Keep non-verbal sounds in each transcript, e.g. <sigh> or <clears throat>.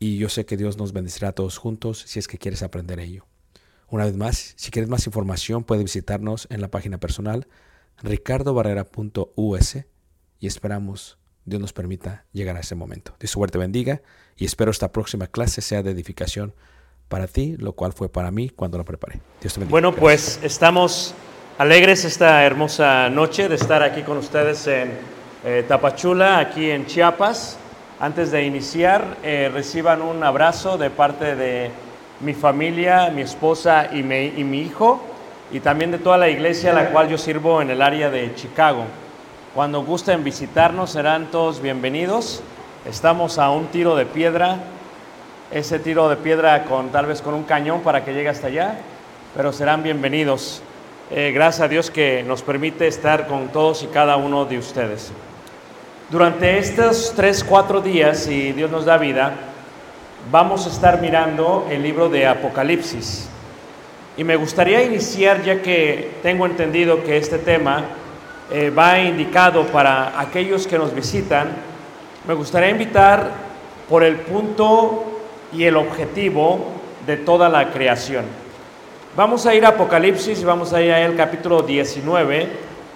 y yo sé que Dios nos bendecirá a todos juntos si es que quieres aprender ello. Una vez más, si quieres más información, puedes visitarnos en la página personal ricardobarrera.us y esperamos Dios nos permita llegar a ese momento. Dios suerte bendiga y espero esta próxima clase sea de edificación para ti, lo cual fue para mí cuando la preparé. Dios te bendiga. Bueno, Gracias. pues estamos alegres esta hermosa noche de estar aquí con ustedes en eh, Tapachula, aquí en Chiapas. Antes de iniciar, eh, reciban un abrazo de parte de mi familia, mi esposa y mi, hijo, y también de toda la iglesia a la cual yo sirvo en el área de Chicago. Cuando gusten visitarnos, serán todos bienvenidos. Estamos a un tiro de piedra, ese tiro de piedra con tal vez con un cañón para que llegue hasta allá, pero serán bienvenidos. Eh, gracias a Dios que nos permite estar con todos y cada uno de ustedes. Durante estos tres, cuatro días, si Dios nos da vida, vamos a estar mirando el libro de Apocalipsis. Y me gustaría iniciar, ya que tengo entendido que este tema eh, va indicado para aquellos que nos visitan, me gustaría invitar por el punto y el objetivo de toda la creación. Vamos a ir a Apocalipsis y vamos a ir al capítulo 19,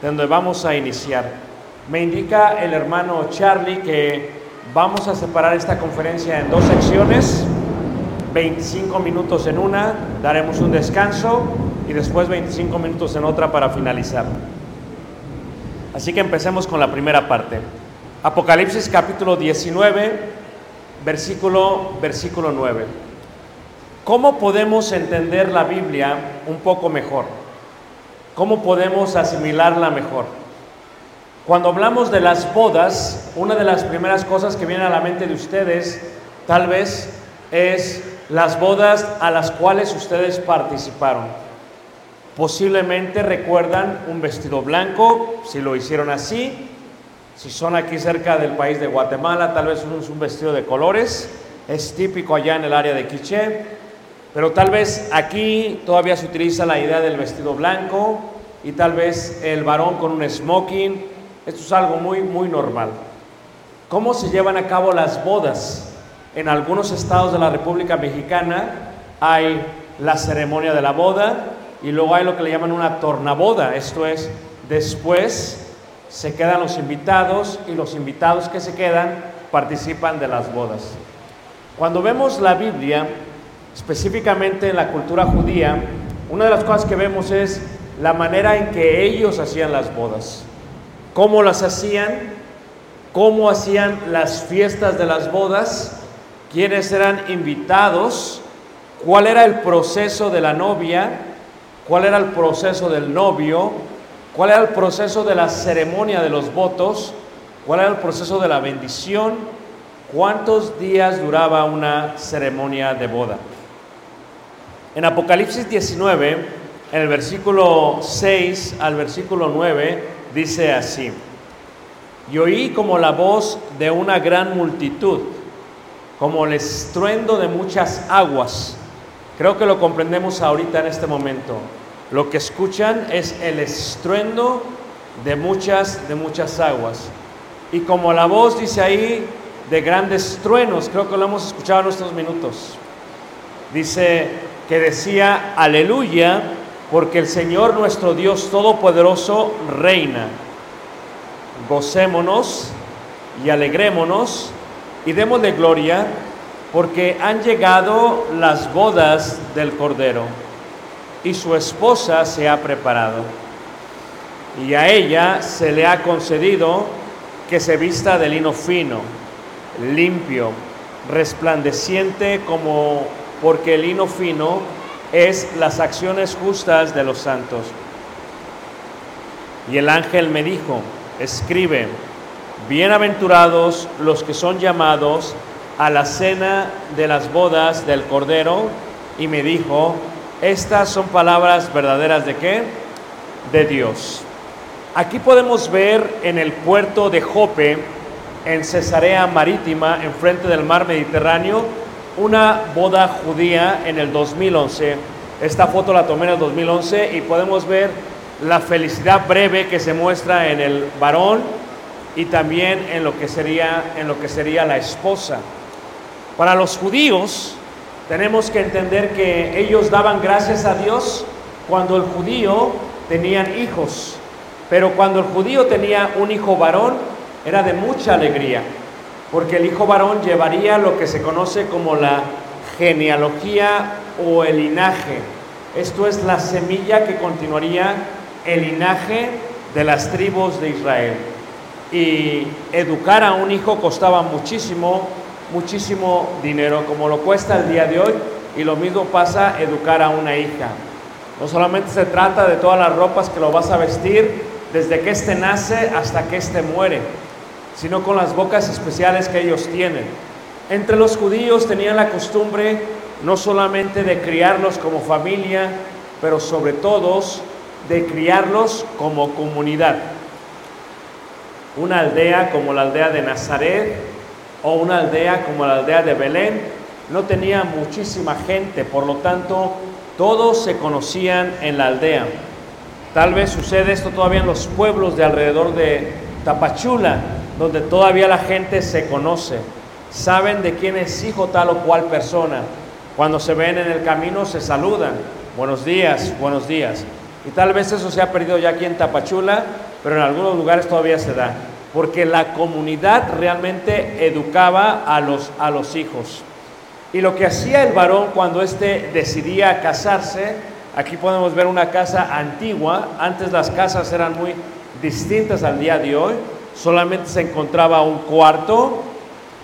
donde vamos a iniciar. Me indica el hermano Charlie que Vamos a separar esta conferencia en dos secciones, 25 minutos en una, daremos un descanso y después 25 minutos en otra para finalizar. Así que empecemos con la primera parte. Apocalipsis capítulo 19, versículo, versículo 9. ¿Cómo podemos entender la Biblia un poco mejor? ¿Cómo podemos asimilarla mejor? Cuando hablamos de las bodas, una de las primeras cosas que viene a la mente de ustedes tal vez es las bodas a las cuales ustedes participaron. Posiblemente recuerdan un vestido blanco, si lo hicieron así. Si son aquí cerca del país de Guatemala, tal vez es un vestido de colores. Es típico allá en el área de Quiché. Pero tal vez aquí todavía se utiliza la idea del vestido blanco y tal vez el varón con un smoking. Esto es algo muy, muy normal. ¿Cómo se llevan a cabo las bodas? En algunos estados de la República Mexicana hay la ceremonia de la boda y luego hay lo que le llaman una tornaboda. Esto es, después se quedan los invitados y los invitados que se quedan participan de las bodas. Cuando vemos la Biblia, específicamente en la cultura judía, una de las cosas que vemos es la manera en que ellos hacían las bodas, cómo las hacían, cómo hacían las fiestas de las bodas, quiénes eran invitados, cuál era el proceso de la novia, cuál era el proceso del novio, cuál era el proceso de la ceremonia de los votos, cuál era el proceso de la bendición, cuántos días duraba una ceremonia de boda. En Apocalipsis 19, en el versículo 6 al versículo 9, dice así, y oí como la voz de una gran multitud, como el estruendo de muchas aguas. Creo que lo comprendemos ahorita en este momento. Lo que escuchan es el estruendo de muchas, de muchas aguas. Y como la voz dice ahí de grandes truenos, creo que lo hemos escuchado en estos minutos. Dice, que decía, aleluya, porque el Señor nuestro Dios Todopoderoso reina. Gocémonos y alegrémonos y démosle gloria, porque han llegado las bodas del Cordero y su esposa se ha preparado. Y a ella se le ha concedido que se vista de lino fino, limpio, resplandeciente como porque el lino fino es las acciones justas de los santos. Y el ángel me dijo, escribe, bienaventurados los que son llamados a la cena de las bodas del Cordero, y me dijo, estas son palabras verdaderas de qué? De Dios. Aquí podemos ver en el puerto de Jope, en Cesarea Marítima, enfrente del mar Mediterráneo, una boda judía en el 2011. Esta foto la tomé en el 2011 y podemos ver la felicidad breve que se muestra en el varón y también en lo que sería, en lo que sería la esposa. Para los judíos tenemos que entender que ellos daban gracias a Dios cuando el judío tenían hijos, pero cuando el judío tenía un hijo varón era de mucha alegría porque el hijo varón llevaría lo que se conoce como la genealogía o el linaje. Esto es la semilla que continuaría el linaje de las tribus de Israel. Y educar a un hijo costaba muchísimo, muchísimo dinero, como lo cuesta el día de hoy, y lo mismo pasa educar a una hija. No solamente se trata de todas las ropas que lo vas a vestir desde que éste nace hasta que éste muere, sino con las bocas especiales que ellos tienen. Entre los judíos tenían la costumbre no solamente de criarlos como familia, pero sobre todo de criarlos como comunidad. Una aldea como la aldea de Nazaret o una aldea como la aldea de Belén no tenía muchísima gente, por lo tanto todos se conocían en la aldea. Tal vez sucede esto todavía en los pueblos de alrededor de Tapachula, donde todavía la gente se conoce, saben de quién es hijo tal o cual persona. Cuando se ven en el camino se saludan, buenos días, buenos días. Y tal vez eso se ha perdido ya aquí en Tapachula, pero en algunos lugares todavía se da. porque la comunidad realmente educaba a los, a los hijos. Y lo que hacía el varón cuando éste decidía casarse, aquí podemos ver una casa antigua, antes las casas eran muy distintas al día de hoy, solamente se encontraba un cuarto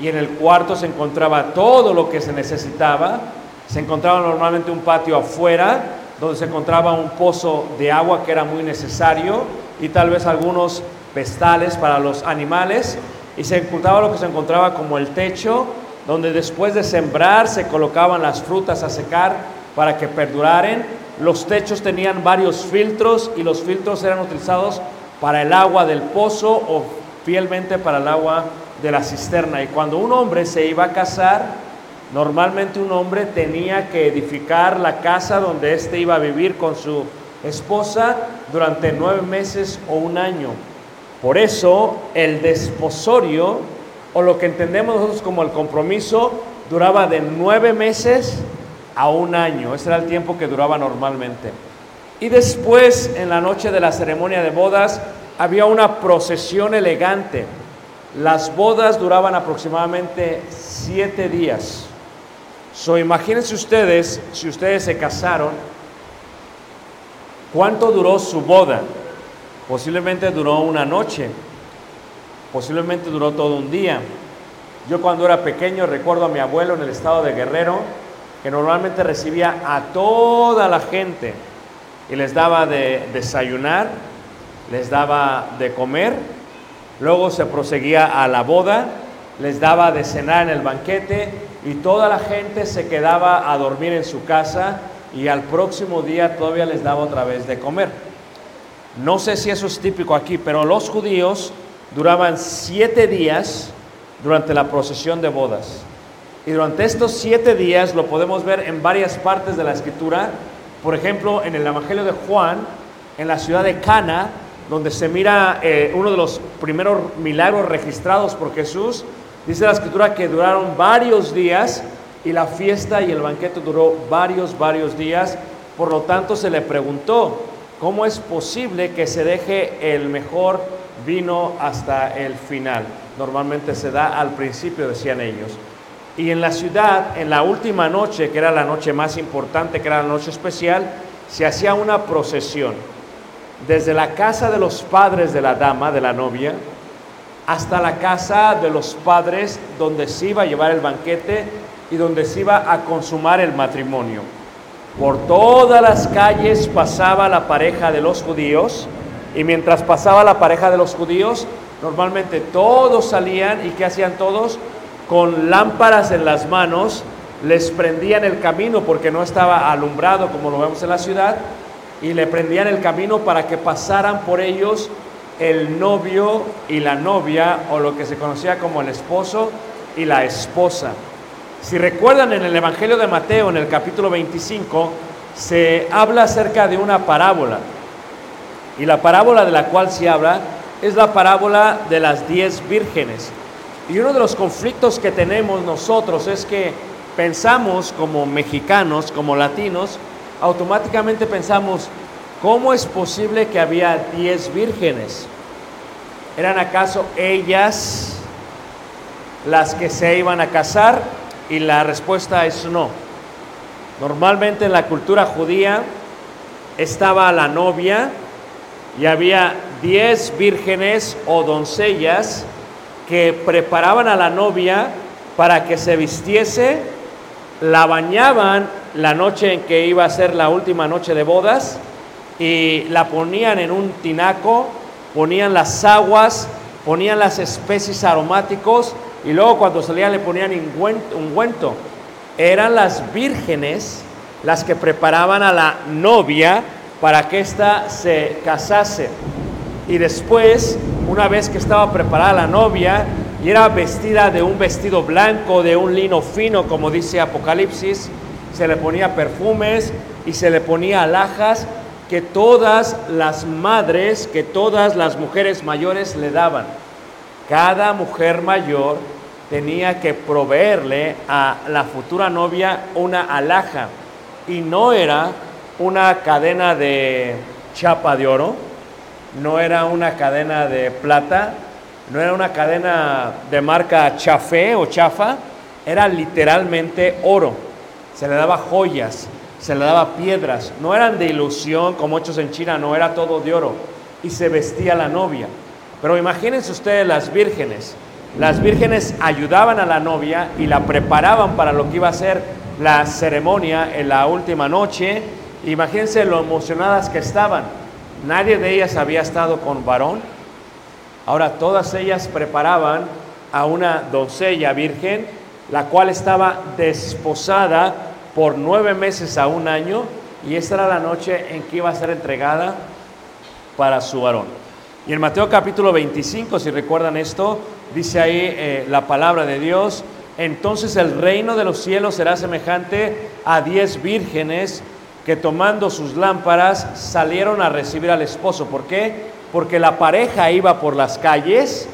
y en el cuarto se encontraba todo lo que se necesitaba, se encontraba normalmente un patio afuera, donde se encontraba un pozo de agua que era muy necesario y tal vez algunos pestales para los animales y se encontraba lo que se encontraba como el techo donde después de sembrar se colocaban las frutas a secar para que perduraren. Los techos tenían varios filtros y los filtros eran utilizados para el agua del pozo o fielmente para el agua de la cisterna. Y cuando un hombre se iba a casar, normalmente un hombre tenía que edificar la casa donde éste iba a vivir con su esposa durante nueve meses o un año. Por eso el desposorio, o lo que entendemos nosotros como el compromiso, duraba de nueve meses a un año. Ese era el tiempo que duraba normalmente. Y después, en la noche de la ceremonia de bodas, había una procesión elegante. Las bodas duraban aproximadamente siete días. So, imagínense ustedes, si ustedes se casaron, ¿cuánto duró su boda? Posiblemente duró una noche, posiblemente duró todo un día. Yo cuando era pequeño recuerdo a mi abuelo en el estado de Guerrero, que normalmente recibía a toda la gente y les daba de desayunar, les daba de comer, luego se proseguía a la boda, les daba de cenar en el banquete y toda la gente se quedaba a dormir en su casa y al próximo día todavía les daba otra vez de comer. No sé si eso es típico aquí, pero los judíos duraban siete días durante la procesión de bodas. Y durante estos siete días lo podemos ver en varias partes de la escritura. Por ejemplo, en el Evangelio de Juan, en la ciudad de Cana, donde se mira eh, uno de los primeros milagros registrados por Jesús, dice la escritura que duraron varios días y la fiesta y el banquete duró varios, varios días. Por lo tanto, se le preguntó, ¿cómo es posible que se deje el mejor vino hasta el final? Normalmente se da al principio, decían ellos. Y en la ciudad, en la última noche, que era la noche más importante, que era la noche especial, se hacía una procesión. Desde la casa de los padres de la dama, de la novia, hasta la casa de los padres donde se iba a llevar el banquete y donde se iba a consumar el matrimonio. Por todas las calles pasaba la pareja de los judíos y mientras pasaba la pareja de los judíos, normalmente todos salían y ¿qué hacían todos? Con lámparas en las manos, les prendían el camino porque no estaba alumbrado como lo vemos en la ciudad y le prendían el camino para que pasaran por ellos el novio y la novia o lo que se conocía como el esposo y la esposa. Si recuerdan en el Evangelio de Mateo, en el capítulo 25, se habla acerca de una parábola. Y la parábola de la cual se habla es la parábola de las diez vírgenes. Y uno de los conflictos que tenemos nosotros es que pensamos como mexicanos, como latinos, automáticamente pensamos, ¿cómo es posible que había diez vírgenes? ¿Eran acaso ellas las que se iban a casar? Y la respuesta es no. Normalmente en la cultura judía estaba la novia y había diez vírgenes o doncellas que preparaban a la novia para que se vistiese, la bañaban la noche en que iba a ser la última noche de bodas y la ponían en un tinaco, ponían las aguas, ponían las especies aromáticos y luego cuando salían le ponían ungüento. Eran las vírgenes las que preparaban a la novia para que ésta se casase. Y después, una vez que estaba preparada la novia y era vestida de un vestido blanco, de un lino fino, como dice Apocalipsis, se le ponía perfumes y se le ponía alhajas que todas las madres, que todas las mujeres mayores le daban. Cada mujer mayor tenía que proveerle a la futura novia una alhaja y no era una cadena de chapa de oro, no era una cadena de plata, no era una cadena de marca chafé o chafa, era literalmente oro. Se le daba joyas, se le daba piedras, no eran de ilusión como hechos en China, no era todo de oro. Y se vestía la novia. Pero imagínense ustedes las vírgenes. Las vírgenes ayudaban a la novia y la preparaban para lo que iba a ser la ceremonia en la última noche. Imagínense lo emocionadas que estaban. Nadie de ellas había estado con varón. Ahora todas ellas preparaban a una doncella virgen, la cual estaba desposada por nueve meses a un año, y esta era la noche en que iba a ser entregada para su varón. Y en Mateo capítulo 25, si recuerdan esto, dice ahí eh, la palabra de Dios, entonces el reino de los cielos será semejante a diez vírgenes que tomando sus lámparas salieron a recibir al esposo. ¿Por qué? Porque la pareja iba por las calles,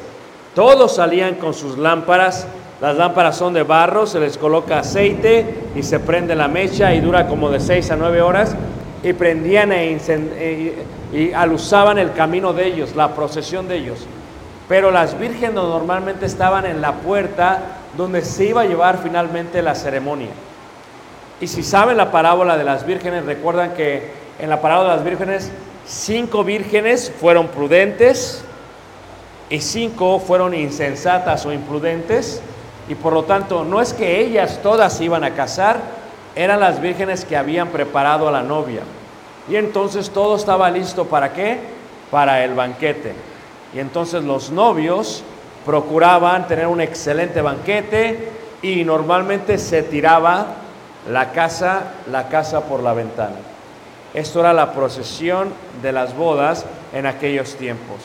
todos salían con sus lámparas, las lámparas son de barro, se les coloca aceite y se prende la mecha y dura como de seis a nueve horas y prendían e, e- y alusaban el camino de ellos, la procesión de ellos. Pero las vírgenes normalmente estaban en la puerta donde se iba a llevar finalmente la ceremonia. Y si saben la parábola de las vírgenes, recuerdan que en la parábola de las vírgenes, cinco vírgenes fueron prudentes y cinco fueron insensatas o imprudentes. Y por lo tanto, no es que ellas todas se iban a casar, eran las vírgenes que habían preparado a la novia. Y entonces todo estaba listo para qué? Para el banquete. Y entonces los novios procuraban tener un excelente banquete y normalmente se tiraba la casa, la casa por la ventana. Esto era la procesión de las bodas en aquellos tiempos.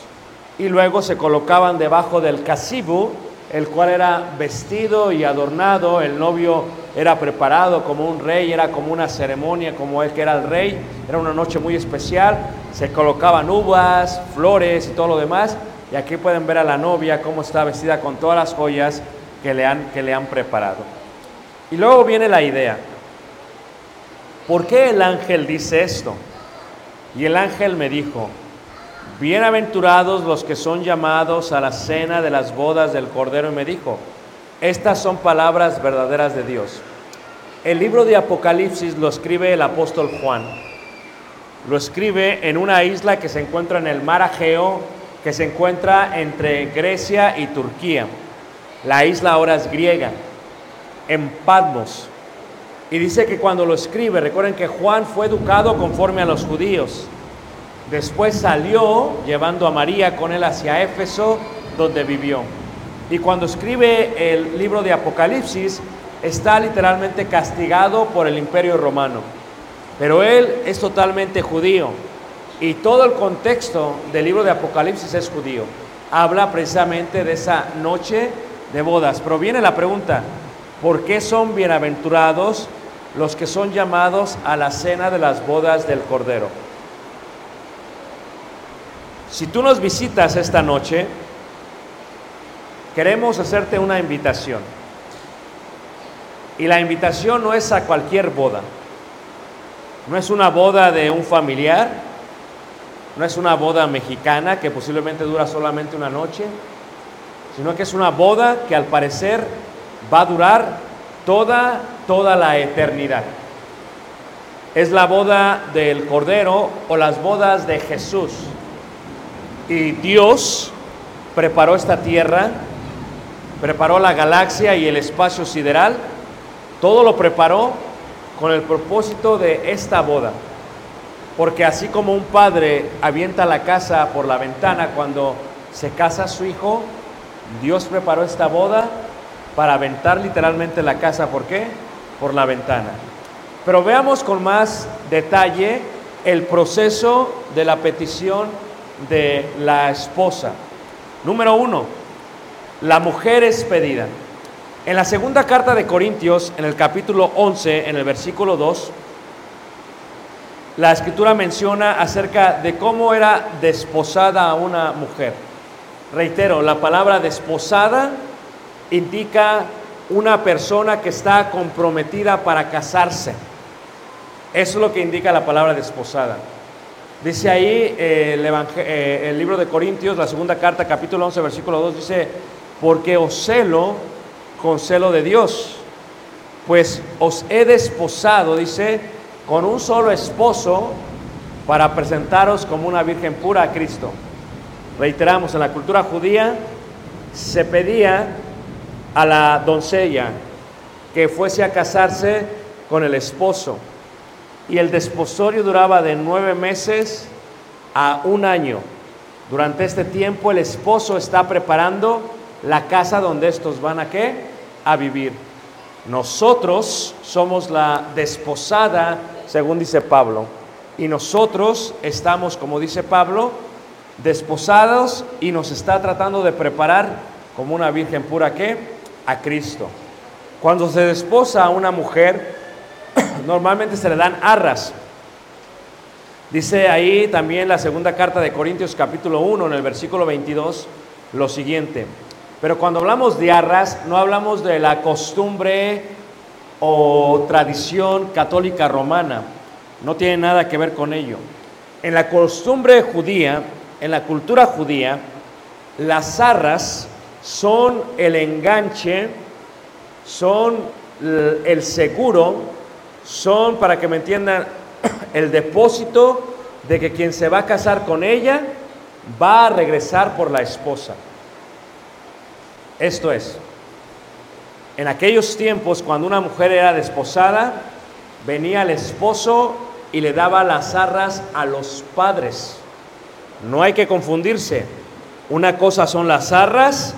Y luego se colocaban debajo del casibu, el cual era vestido y adornado. El novio era preparado como un rey, era como una ceremonia, como él que era el rey. Era una noche muy especial. Se colocaban uvas, flores y todo lo demás. Y aquí pueden ver a la novia cómo está vestida con todas las joyas que le han, que le han preparado. Y luego viene la idea. ¿Por qué el ángel dice esto? Y el ángel me dijo, bienaventurados los que son llamados a la cena de las bodas del Cordero. Y me dijo, estas son palabras verdaderas de Dios. El libro de Apocalipsis lo escribe el apóstol Juan. Lo escribe en una isla que se encuentra en el mar Ageo, que se encuentra entre Grecia y Turquía. La isla ahora es griega, en Patmos. Y dice que cuando lo escribe, recuerden que Juan fue educado conforme a los judíos. Después salió llevando a María con él hacia Éfeso, donde vivió. Y cuando escribe el libro de Apocalipsis, está literalmente castigado por el imperio romano. Pero él es totalmente judío. Y todo el contexto del libro de Apocalipsis es judío. Habla precisamente de esa noche de bodas. Pero viene la pregunta, ¿por qué son bienaventurados los que son llamados a la cena de las bodas del Cordero? Si tú nos visitas esta noche, queremos hacerte una invitación. Y la invitación no es a cualquier boda. No es una boda de un familiar, no es una boda mexicana que posiblemente dura solamente una noche, sino que es una boda que al parecer va a durar toda, toda la eternidad. Es la boda del Cordero o las bodas de Jesús. Dios preparó esta tierra, preparó la galaxia y el espacio sideral, todo lo preparó con el propósito de esta boda. Porque así como un padre avienta la casa por la ventana cuando se casa su hijo, Dios preparó esta boda para aventar literalmente la casa. ¿Por qué? Por la ventana. Pero veamos con más detalle el proceso de la petición de la esposa. Número uno, la mujer es pedida. En la segunda carta de Corintios, en el capítulo 11, en el versículo 2, la escritura menciona acerca de cómo era desposada a una mujer. Reitero, la palabra desposada indica una persona que está comprometida para casarse. Eso es lo que indica la palabra desposada. Dice ahí eh, el, eh, el libro de Corintios, la segunda carta, capítulo 11, versículo 2, dice, porque os celo con celo de Dios, pues os he desposado, dice, con un solo esposo para presentaros como una virgen pura a Cristo. Reiteramos, en la cultura judía se pedía a la doncella que fuese a casarse con el esposo y el desposorio duraba de nueve meses a un año. Durante este tiempo el esposo está preparando la casa donde estos van a qué? A vivir. Nosotros somos la desposada, según dice Pablo, y nosotros estamos, como dice Pablo, desposados y nos está tratando de preparar como una virgen pura que a Cristo. Cuando se desposa a una mujer, <coughs> normalmente se le dan arras. Dice ahí también la segunda carta de Corintios capítulo 1 en el versículo 22 lo siguiente. Pero cuando hablamos de arras, no hablamos de la costumbre o tradición católica romana. No tiene nada que ver con ello. En la costumbre judía, en la cultura judía, las arras son el enganche, son el seguro, son, para que me entiendan, <clears throat> el depósito de que quien se va a casar con ella va a regresar por la esposa. Esto es, en aquellos tiempos cuando una mujer era desposada, venía el esposo y le daba las arras a los padres. No hay que confundirse. Una cosa son las arras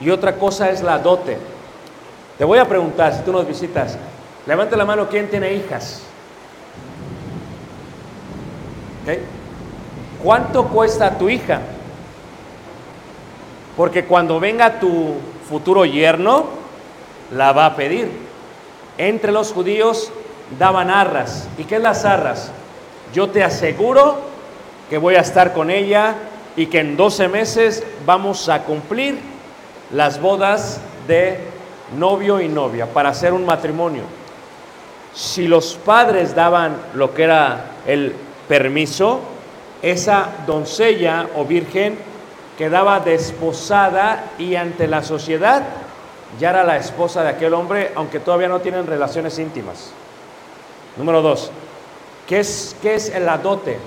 y otra cosa es la dote. Te voy a preguntar, si tú nos visitas, levante la mano, ¿quién tiene hijas? ¿Cuánto cuesta tu hija? Porque cuando venga tu futuro yerno, la va a pedir. Entre los judíos daban arras. ¿Y qué es las arras? Yo te aseguro que voy a estar con ella y que en 12 meses vamos a cumplir las bodas de novio y novia para hacer un matrimonio. Si los padres daban lo que era el permiso, esa doncella o virgen quedaba desposada y ante la sociedad ya era la esposa de aquel hombre, aunque todavía no tienen relaciones íntimas. Número dos, ¿qué es, qué es el dote?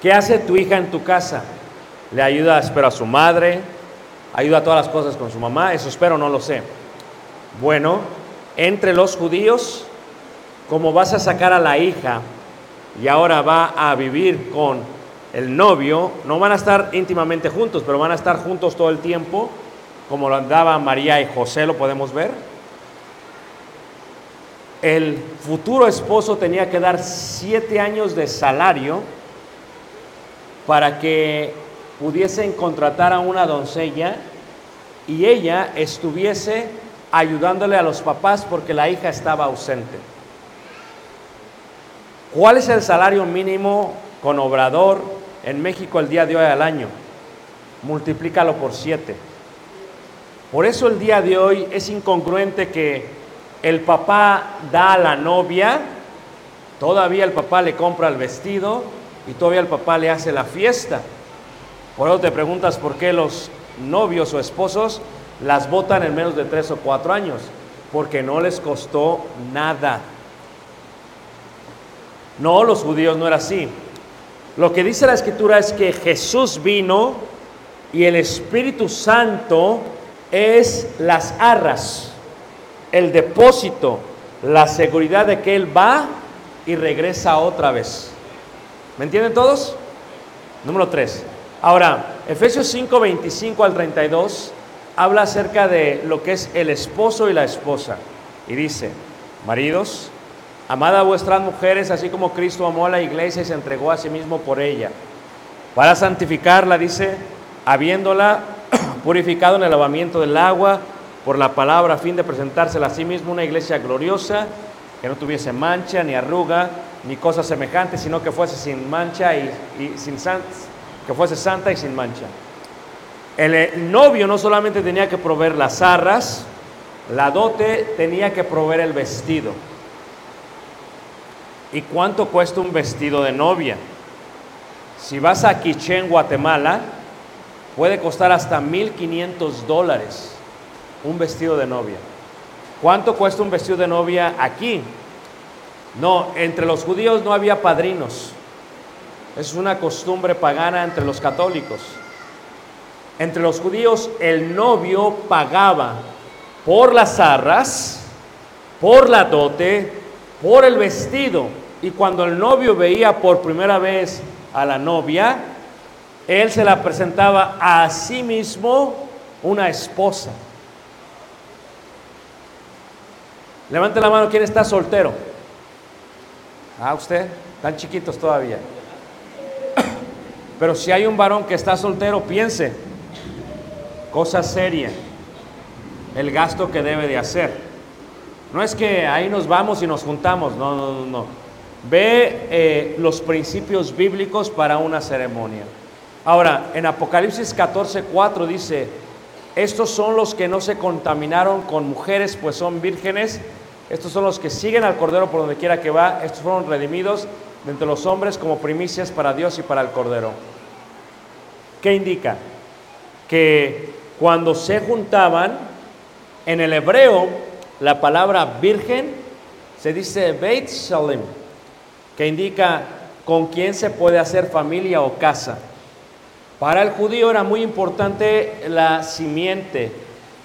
¿Qué hace tu hija en tu casa? ¿Le ayuda, espero, a su madre? ¿Ayuda a todas las cosas con su mamá? Eso espero, no lo sé. Bueno, entre los judíos, como vas a sacar a la hija y ahora va a vivir con el novio, no van a estar íntimamente juntos, pero van a estar juntos todo el tiempo, como lo andaban María y José, lo podemos ver. El futuro esposo tenía que dar siete años de salario para que pudiesen contratar a una doncella y ella estuviese ayudándole a los papás porque la hija estaba ausente. ¿Cuál es el salario mínimo con obrador en México el día de hoy al año? Multiplícalo por siete. Por eso el día de hoy es incongruente que el papá da a la novia, todavía el papá le compra el vestido y todavía el papá le hace la fiesta. Por eso te preguntas por qué los novios o esposos las votan en menos de tres o cuatro años, porque no les costó nada. No, los judíos no era así. Lo que dice la escritura es que Jesús vino y el Espíritu Santo es las arras, el depósito, la seguridad de que Él va y regresa otra vez. ¿Me entienden todos? Número 3. Ahora, Efesios 5, 25 al 32 habla acerca de lo que es el esposo y la esposa. Y dice, maridos, amad a vuestras mujeres así como Cristo amó a la iglesia y se entregó a sí mismo por ella. Para santificarla, dice, habiéndola <clears throat> purificado en el lavamiento del agua por la palabra a fin de presentársela a sí mismo una iglesia gloriosa, que no tuviese mancha ni arruga ni cosa semejante, sino que fuese sin mancha y, y sin que fuese santa y sin mancha. El, eh, novio no solamente tenía que proveer las arras, la dote tenía que proveer el vestido. ¿Y cuánto cuesta un vestido de novia? Si vas a Quichén, Guatemala, puede costar hasta 1.500 dólares un vestido de novia. ¿Cuánto cuesta un vestido de novia aquí? No, entre los judíos no había padrinos. Es una costumbre pagana entre los católicos. Entre los judíos el novio pagaba por las arras, por la dote, por el vestido. Y cuando el novio veía por primera vez a la novia, él se la presentaba a sí mismo una esposa. Levante la mano, ¿quién está soltero? Ah, usted, están chiquitos todavía. <coughs> Pero si hay un varón que está soltero, piense, cosa seria, el gasto que debe de hacer. No es que ahí nos vamos y nos juntamos, no, no, no. no. Ve eh, los principios bíblicos para una ceremonia. Ahora, en Apocalipsis 14, 4 dice, estos son los que no se contaminaron con mujeres, pues son vírgenes. Estos son los que siguen al Cordero por donde quiera que va. Estos fueron redimidos de entre los hombres como primicias para Dios y para el Cordero. ¿Qué indica? Que cuando se juntaban, en el hebreo, la palabra virgen se dice Beit Shalem, que indica con quién se puede hacer familia o casa. Para el judío era muy importante la simiente,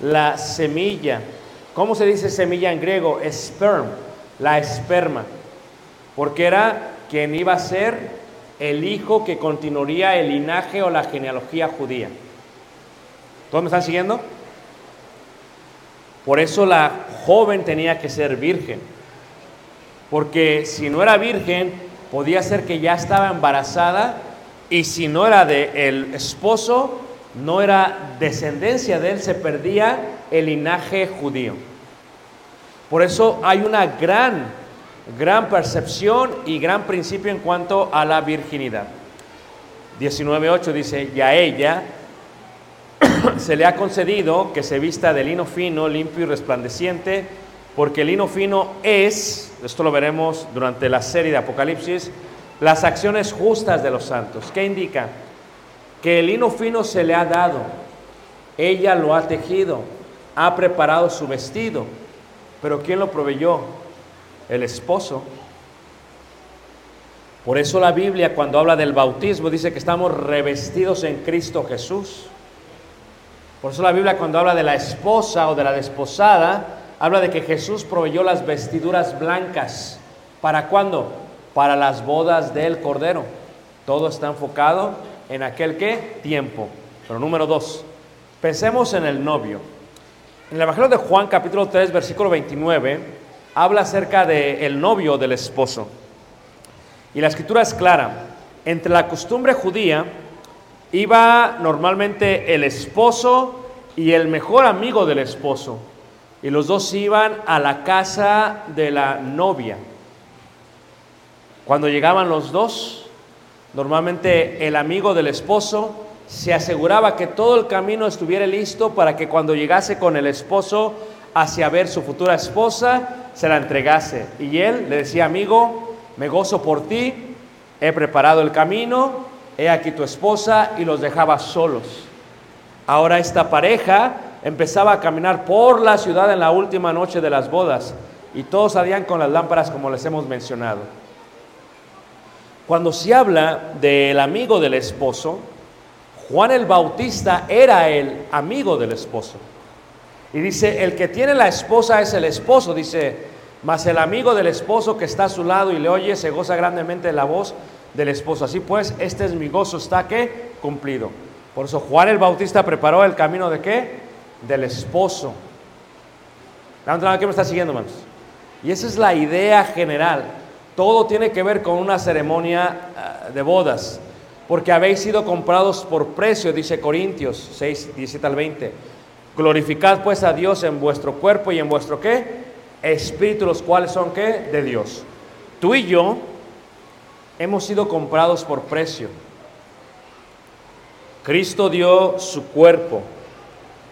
la semilla. ¿Cómo se dice semilla en griego? Sperm, la esperma. Porque era quien iba a ser el hijo que continuaría el linaje o la genealogía judía. ¿Todos me están siguiendo? Por eso la joven tenía que ser virgen. Porque si no era virgen, podía ser que ya estaba embarazada y si no era de el esposo, no era descendencia de él, se perdía el linaje judío. Por eso hay una gran, gran percepción y gran principio en cuanto a la virginidad. 19.8 dice, y a ella se le ha concedido que se vista de lino fino, limpio y resplandeciente, porque el lino fino es, esto lo veremos durante la serie de Apocalipsis, las acciones justas de los santos. ¿Qué indica? Que el lino fino se le ha dado, ella lo ha tejido, ha preparado su vestido, pero ¿quién lo proveyó? El esposo. Por eso la Biblia cuando habla del bautismo dice que estamos revestidos en Cristo Jesús. Por eso la Biblia cuando habla de la esposa o de la desposada, habla de que Jesús proveyó las vestiduras blancas. ¿Para cuándo? Para las bodas del Cordero. Todo está enfocado en aquel que tiempo. Pero número dos, pensemos en el novio. En el Evangelio de Juan capítulo 3 versículo 29 habla acerca del el novio del esposo. Y la escritura es clara. Entre la costumbre judía iba normalmente el esposo y el mejor amigo del esposo. Y los dos iban a la casa de la novia. Cuando llegaban los dos, normalmente el amigo del esposo se aseguraba que todo el camino estuviera listo para que cuando llegase con el esposo hacia ver su futura esposa, se la entregase. Y él le decía, amigo, me gozo por ti, he preparado el camino, he aquí tu esposa, y los dejaba solos. Ahora esta pareja empezaba a caminar por la ciudad en la última noche de las bodas, y todos salían con las lámparas como les hemos mencionado. Cuando se habla del amigo del esposo, Juan el Bautista era el amigo del esposo. Y dice, el que tiene la esposa es el esposo, dice, mas el amigo del esposo que está a su lado y le oye se goza grandemente de la voz del esposo. Así pues, este es mi gozo, está que cumplido. Por eso Juan el Bautista preparó el camino de qué? Del esposo. ¿Qué me está siguiendo, hermanos? Y esa es la idea general. Todo tiene que ver con una ceremonia uh, de bodas. Porque habéis sido comprados por precio, dice Corintios 6, 17 al 20. Glorificad pues a Dios en vuestro cuerpo y en vuestro qué? Espíritu, los cuales son qué? De Dios. Tú y yo hemos sido comprados por precio. Cristo dio su cuerpo.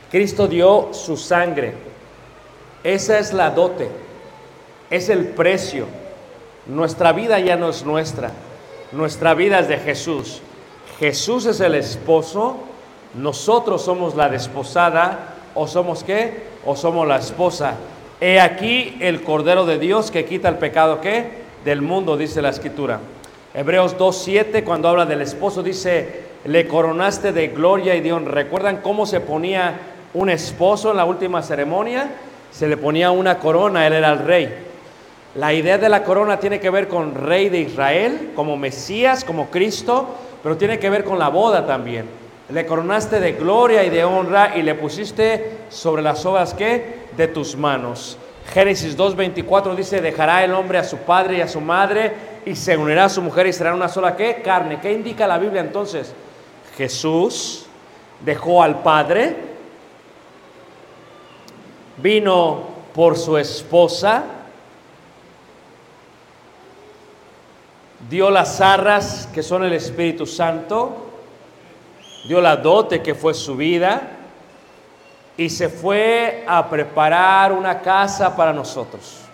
Cristo dio su sangre. Esa es la dote. Es el precio. Nuestra vida ya no es nuestra, nuestra vida es de Jesús. Jesús es el esposo, nosotros somos la desposada, o somos qué, o somos la esposa. He aquí el Cordero de Dios que quita el pecado qué, del mundo, dice la Escritura. Hebreos 2.7, cuando habla del esposo, dice, le coronaste de gloria y de honra. ¿Recuerdan cómo se ponía un esposo en la última ceremonia? Se le ponía una corona, él era el rey. La idea de la corona tiene que ver con rey de Israel, como Mesías, como Cristo, pero tiene que ver con la boda también. Le coronaste de gloria y de honra y le pusiste sobre las obras que de tus manos. Génesis 2:24 dice, dejará el hombre a su padre y a su madre y se unirá a su mujer y será una sola ¿qué? carne. ¿Qué indica la Biblia entonces? Jesús dejó al Padre, vino por su esposa, dio las arras que son el Espíritu Santo, dio la dote que fue su vida y se fue a preparar una casa para nosotros.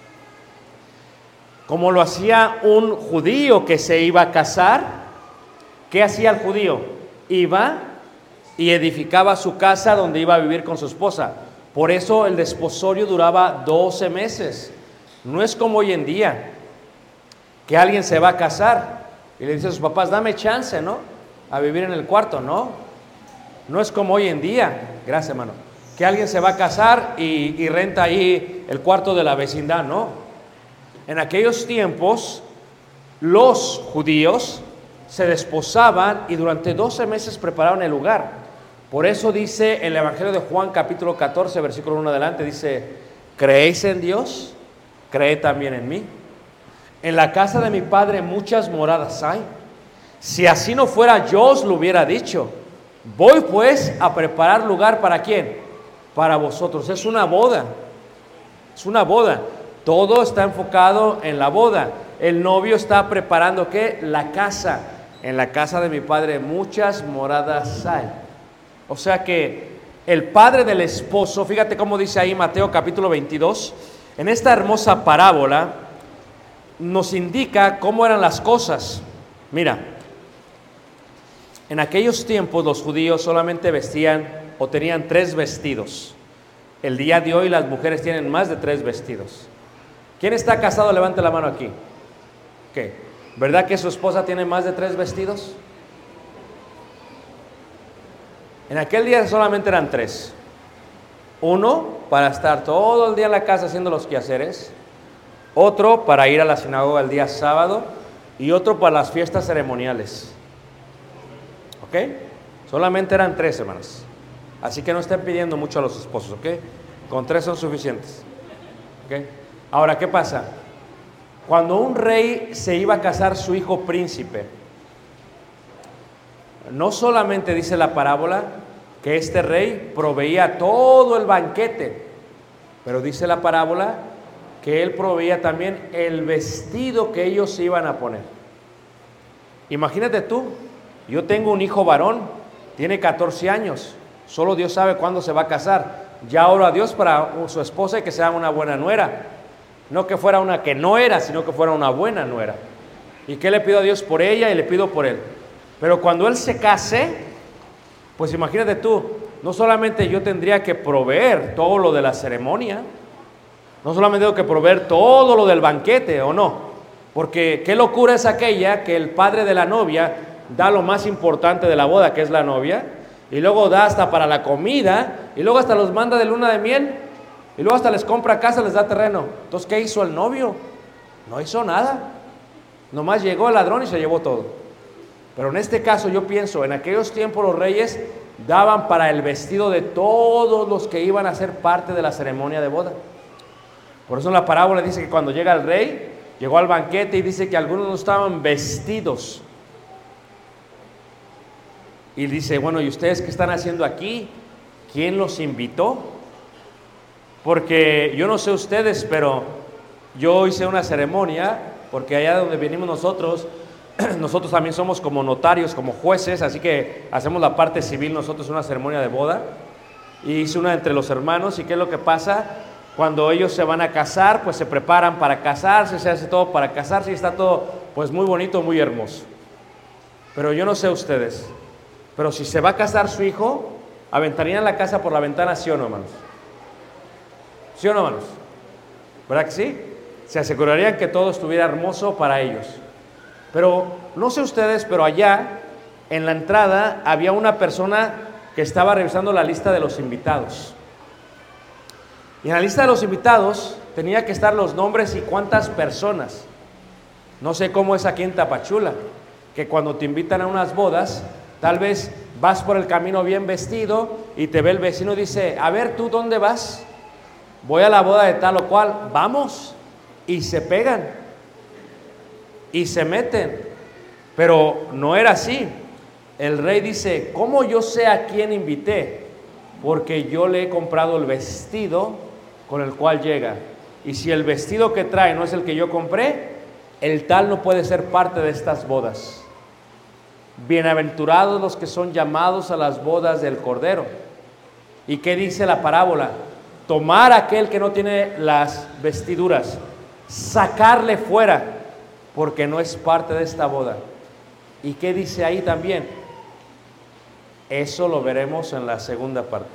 Como lo hacía un judío que se iba a casar, ¿qué hacía el judío? Iba y edificaba su casa donde iba a vivir con su esposa. Por eso el desposorio duraba 12 meses. No es como hoy en día, que alguien se va a casar y le dice a sus papás, dame chance, ¿no? A vivir en el cuarto, ¿no? No es como hoy en día, gracias hermano, que alguien se va a casar y, y renta ahí el cuarto de la vecindad, ¿no? En aquellos tiempos, los judíos se desposaban y durante 12 meses preparaban el lugar. Por eso dice el Evangelio de Juan capítulo 14, versículo 1 adelante, dice, ¿creéis en Dios? Creed también en mí. En la casa de mi padre muchas moradas hay. Si así no fuera, yo os lo hubiera dicho. Voy pues a preparar lugar para quién? Para vosotros. Es una boda. Es una boda. Todo está enfocado en la boda. El novio está preparando qué? La casa. En la casa de mi padre muchas moradas hay. O sea que el padre del esposo, fíjate cómo dice ahí Mateo capítulo 22, en esta hermosa parábola nos indica cómo eran las cosas. Mira, en aquellos tiempos los judíos solamente vestían o tenían tres vestidos. El día de hoy las mujeres tienen más de tres vestidos. ¿Quién está casado? Levante la mano aquí. ¿Qué? ¿Verdad que su esposa tiene más de tres vestidos? En aquel día solamente eran tres. Uno para estar todo el día en la casa haciendo los quehaceres. Otro para ir a la sinagoga el día sábado. Y otro para las fiestas ceremoniales. ¿Ok? Solamente eran tres, hermanos. Así que no estén pidiendo mucho a los esposos, ¿ok? Con tres son suficientes. ¿Ok? Ahora, ¿qué pasa? Cuando un rey se iba a casar su hijo príncipe, no solamente dice la parábola que este rey proveía todo el banquete, pero dice la parábola que él proveía también el vestido que ellos iban a poner. Imagínate tú, yo tengo un hijo varón, tiene 14 años, solo Dios sabe cuándo se va a casar. Ya oro a Dios para su esposa y que sea una buena nuera. No que fuera una que no era, sino que fuera una buena nuera. ¿Y qué le pido a Dios por ella y le pido por él? Pero cuando él se case, pues imagínate tú, no solamente yo tendría que proveer todo lo de la ceremonia, no solamente tengo que proveer todo lo del banquete, ¿o no? Porque qué locura es aquella que el padre de la novia da lo más importante de la boda, que es la novia, y luego da hasta para la comida, y luego hasta los manda de luna de miel, y luego hasta les compra casa, les da terreno. Entonces, ¿qué hizo el novio? No hizo nada. Nomás llegó el ladrón y se llevó todo. Pero en este caso yo pienso, en aquellos tiempos los reyes daban para el vestido de todos los que iban a ser parte de la ceremonia de boda. Por eso la parábola dice que cuando llega el rey, llegó al banquete y dice que algunos no estaban vestidos. Y dice, bueno, ¿y ustedes qué están haciendo aquí? ¿Quién los invitó? Porque yo no sé ustedes, pero yo hice una ceremonia, porque allá donde venimos nosotros, <clears throat> nosotros también somos como notarios, como jueces, así que hacemos la parte civil nosotros una ceremonia de boda. Y hice una entre los hermanos, ¿y qué es lo que pasa? Cuando ellos se van a casar, pues se preparan para casarse, se hace todo para casarse y está todo pues muy bonito, muy hermoso. Pero yo no sé ustedes, pero si se va a casar su hijo, aventarían la casa por la ventana, ¿sí o no, hermanos? ¿Sí o no, hermanos? ¿Verdad que sí? Se asegurarían que todo estuviera hermoso para ellos. Pero no sé ustedes, pero allá en la entrada había una persona que estaba revisando la lista de los invitados. Y en la lista de los invitados tenía que estar los nombres y cuántas personas. No sé cómo es aquí en Tapachula, que cuando te invitan a unas bodas, tal vez vas por el camino bien vestido y te ve el vecino y dice, a ver, ¿tú dónde vas? Voy a la boda de tal o cual, vamos. Y se pegan y se meten. Pero no era así. El rey dice, ¿cómo yo sé a quién invité? Porque yo le he comprado el vestido con el cual llega. Y si el vestido que trae no es el que yo compré, el tal no puede ser parte de estas bodas. Bienaventurados los que son llamados a las bodas del Cordero. ¿Y qué dice la parábola? Tomar a aquel que no tiene las vestiduras, sacarle fuera, porque no es parte de esta boda. ¿Y qué dice ahí también? Eso lo veremos en la segunda parte.